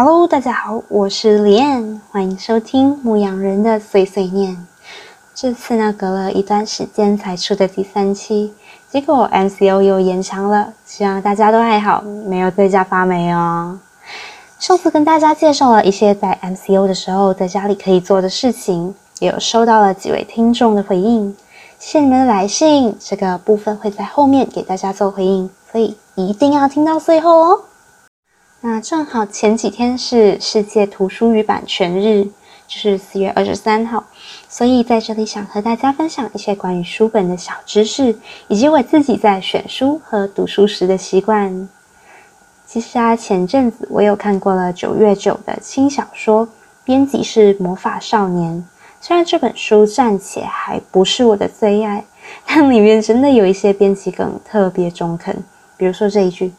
Hello，大家好，我是李燕，欢迎收听牧羊人的碎碎念。这次呢，隔了一段时间才出的第三期，结果 MCO 又延长了，希望大家都还好，没有在家发霉哦。上次跟大家介绍了一些在 MCO 的时候在家里可以做的事情，也有收到了几位听众的回应，谢谢你们的来信，这个部分会在后面给大家做回应，所以一定要听到最后哦。那正好前几天是世界图书与版权日，就是四月二十三号，所以在这里想和大家分享一些关于书本的小知识，以及我自己在选书和读书时的习惯。其实啊，前阵子我有看过了九月九的轻小说，编辑是魔法少年。虽然这本书暂且还不是我的最爱，但里面真的有一些编辑梗特别中肯，比如说这一句。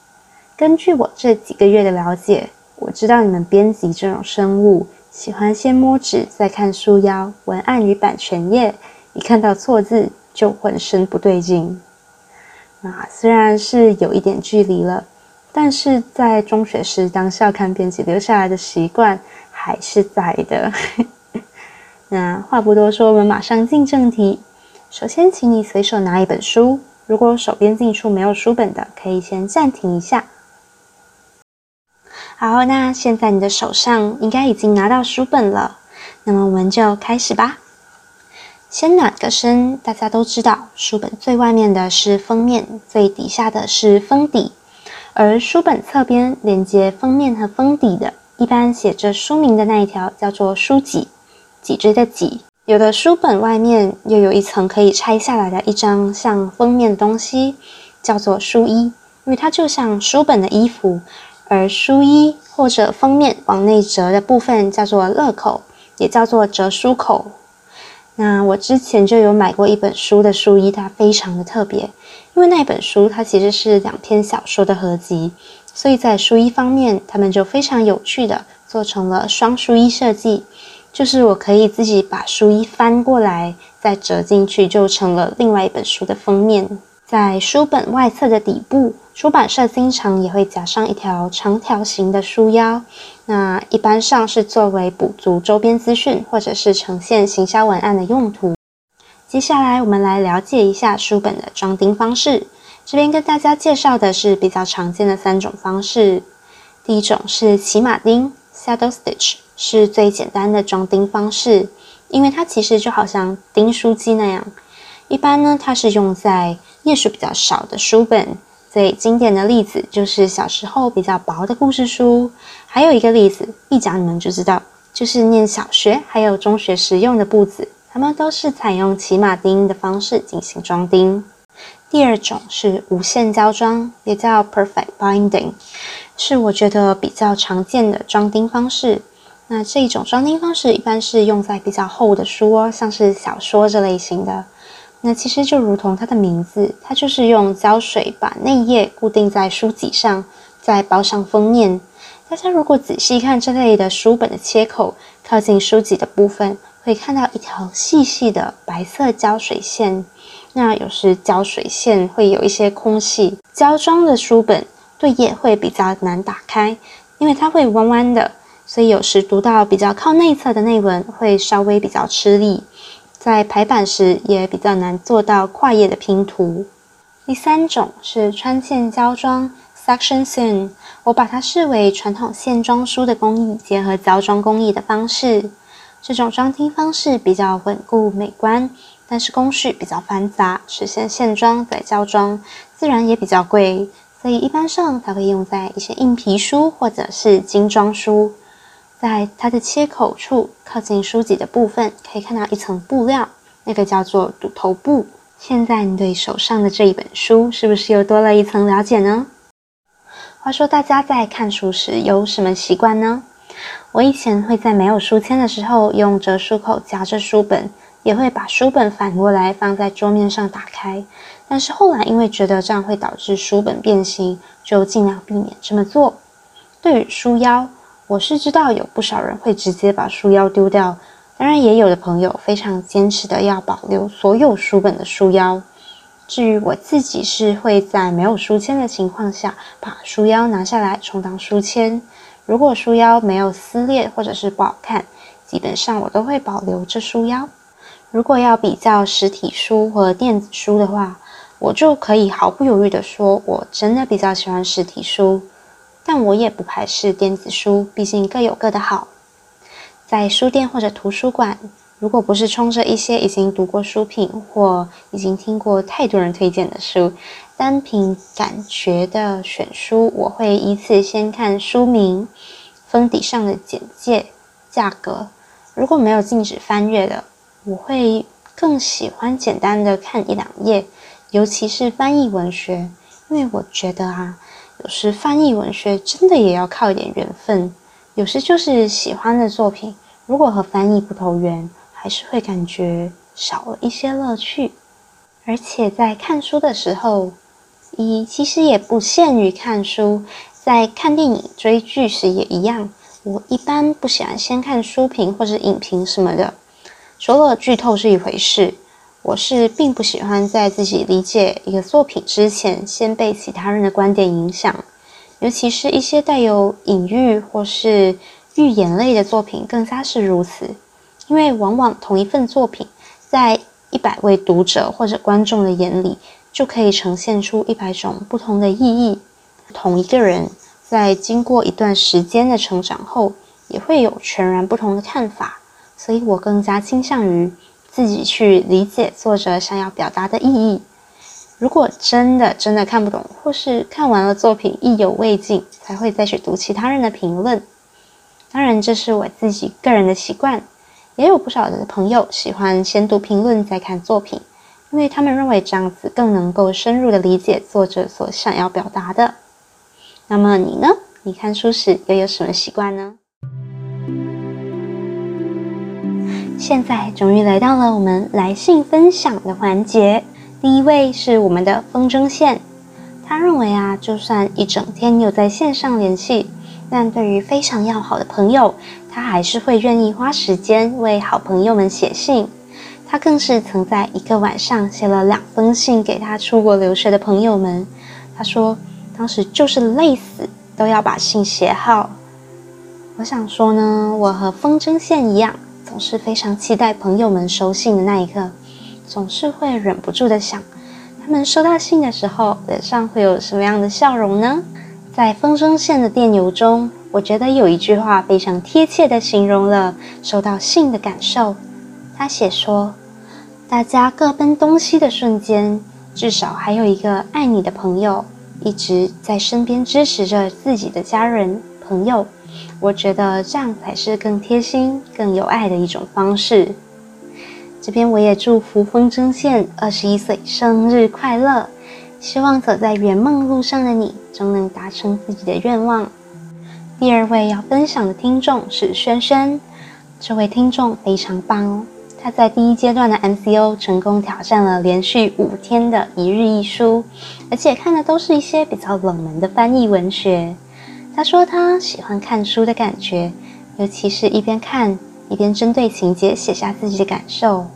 根据我这几个月的了解，我知道你们编辑这种生物喜欢先摸纸再看书腰、文案与版权页，一看到错字就浑身不对劲。那虽然是有一点距离了，但是在中学时当校刊编辑留下来的习惯还是在的。那话不多说，我们马上进正题。首先，请你随手拿一本书，如果手边近处没有书本的，可以先暂停一下。好，那现在你的手上应该已经拿到书本了，那么我们就开始吧。先暖个身，大家都知道，书本最外面的是封面，最底下的是封底，而书本侧边连接封面和封底的，一般写着书名的那一条叫做书脊，脊椎的脊。有的书本外面又有一层可以拆下来的一张像封面的东西，叫做书衣，因为它就像书本的衣服。而书衣或者封面往内折的部分叫做勒口，也叫做折书口。那我之前就有买过一本书的书衣，它非常的特别，因为那本书它其实是两篇小说的合集，所以在书衣方面，他们就非常有趣的做成了双书衣设计，就是我可以自己把书衣翻过来，再折进去，就成了另外一本书的封面。在书本外侧的底部，出版社经常也会加上一条长条形的书腰，那一般上是作为补足周边资讯或者是呈现行销文案的用途。接下来，我们来了解一下书本的装订方式。这边跟大家介绍的是比较常见的三种方式。第一种是骑马钉 （saddle stitch），是最简单的装订方式，因为它其实就好像钉书机那样。一般呢，它是用在页数比较少的书本。最经典的例子就是小时候比较薄的故事书。还有一个例子，一讲你们就知道，就是念小学还有中学时用的簿子，它们都是采用骑马钉的方式进行装订。第二种是无线胶装，也叫 Perfect Binding，是我觉得比较常见的装订方式。那这一种装订方式一般是用在比较厚的书哦，像是小说这类型的。那其实就如同它的名字，它就是用胶水把内页固定在书脊上，再包上封面。大家如果仔细看这类的书本的切口，靠近书脊的部分，会看到一条细细的白色胶水线。那有时胶水线会有一些空隙，胶装的书本对页会比较难打开，因为它会弯弯的，所以有时读到比较靠内侧的内文会稍微比较吃力。在排版时也比较难做到跨页的拼图。第三种是穿线胶装 （section seam），我把它视为传统线装书的工艺结合胶装工艺的方式。这种装订方式比较稳固美观，但是工序比较繁杂，实现线装再胶装，自然也比较贵，所以一般上它会用在一些硬皮书或者是精装书。在它的切口处，靠近书脊的部分，可以看到一层布料，那个叫做堵头布。现在你对手上的这一本书，是不是又多了一层了解呢？话说，大家在看书时有什么习惯呢？我以前会在没有书签的时候，用折书口夹着书本，也会把书本反过来放在桌面上打开。但是后来因为觉得这样会导致书本变形，就尽量避免这么做。对于书腰。我是知道有不少人会直接把书腰丢掉，当然也有的朋友非常坚持的要保留所有书本的书腰。至于我自己是会在没有书签的情况下把书腰拿下来充当书签。如果书腰没有撕裂或者是不好看，基本上我都会保留这书腰。如果要比较实体书和电子书的话，我就可以毫不犹豫的说，我真的比较喜欢实体书，但我也不排斥电子书，毕竟各有各的好。在书店或者图书馆，如果不是冲着一些已经读过书品或已经听过太多人推荐的书，单凭感觉的选书，我会依次先看书名、封底上的简介、价格。如果没有禁止翻阅的，我会更喜欢简单的看一两页，尤其是翻译文学，因为我觉得啊，有时翻译文学真的也要靠一点缘分。有时就是喜欢的作品，如果和翻译不投缘，还是会感觉少了一些乐趣。而且在看书的时候，一其实也不限于看书，在看电影、追剧时也一样。我一般不喜欢先看书评或者影评什么的，除了剧透是一回事，我是并不喜欢在自己理解一个作品之前，先被其他人的观点影响。尤其是一些带有隐喻或是寓言类的作品，更加是如此。因为往往同一份作品，在一百位读者或者观众的眼里，就可以呈现出一百种不同的意义。同一个人在经过一段时间的成长后，也会有全然不同的看法。所以我更加倾向于自己去理解作者想要表达的意义。如果真的真的看不懂，或是看完了作品意犹未尽，才会再去读其他人的评论。当然，这是我自己个人的习惯，也有不少的朋友喜欢先读评论再看作品，因为他们认为这样子更能够深入的理解作者所想要表达的。那么你呢？你看书时又有什么习惯呢？现在终于来到了我们来信分享的环节。第一位是我们的风筝线，他认为啊，就算一整天有在线上联系，但对于非常要好的朋友，他还是会愿意花时间为好朋友们写信。他更是曾在一个晚上写了两封信给他出国留学的朋友们。他说，当时就是累死都要把信写好。我想说呢，我和风筝线一样，总是非常期待朋友们收信的那一刻。总是会忍不住的想，他们收到信的时候，脸上会有什么样的笑容呢？在风筝线的电邮中，我觉得有一句话非常贴切的形容了收到信的感受。他写说：“大家各奔东西的瞬间，至少还有一个爱你的朋友一直在身边支持着自己的家人朋友。我觉得这样才是更贴心、更有爱的一种方式。”这边我也祝福风筝线二十一岁生日快乐，希望走在圆梦路上的你终能达成自己的愿望。第二位要分享的听众是轩轩，这位听众非常棒哦，他在第一阶段的 MCO 成功挑战了连续五天的一日一书，而且看的都是一些比较冷门的翻译文学。他说他喜欢看书的感觉，尤其是一边看。一边针对情节写下自己的感受。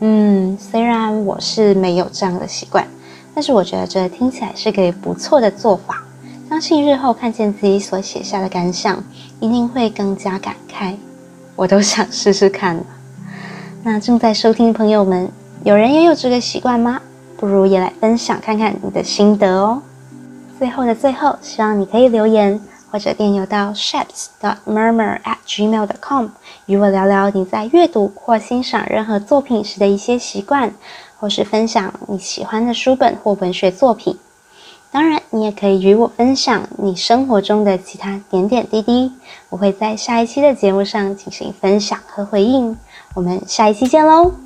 嗯，虽然我是没有这样的习惯，但是我觉得这听起来是个不错的做法。相信日后看见自己所写下的感想，一定会更加感慨。我都想试试看了。那正在收听的朋友们，有人也有这个习惯吗？不如也来分享看看你的心得哦。最后的最后，希望你可以留言。或者电邮到 shaps dot murmur at gmail dot com，与我聊聊你在阅读或欣赏任何作品时的一些习惯，或是分享你喜欢的书本或文学作品。当然，你也可以与我分享你生活中的其他点点滴滴，我会在下一期的节目上进行分享和回应。我们下一期见喽！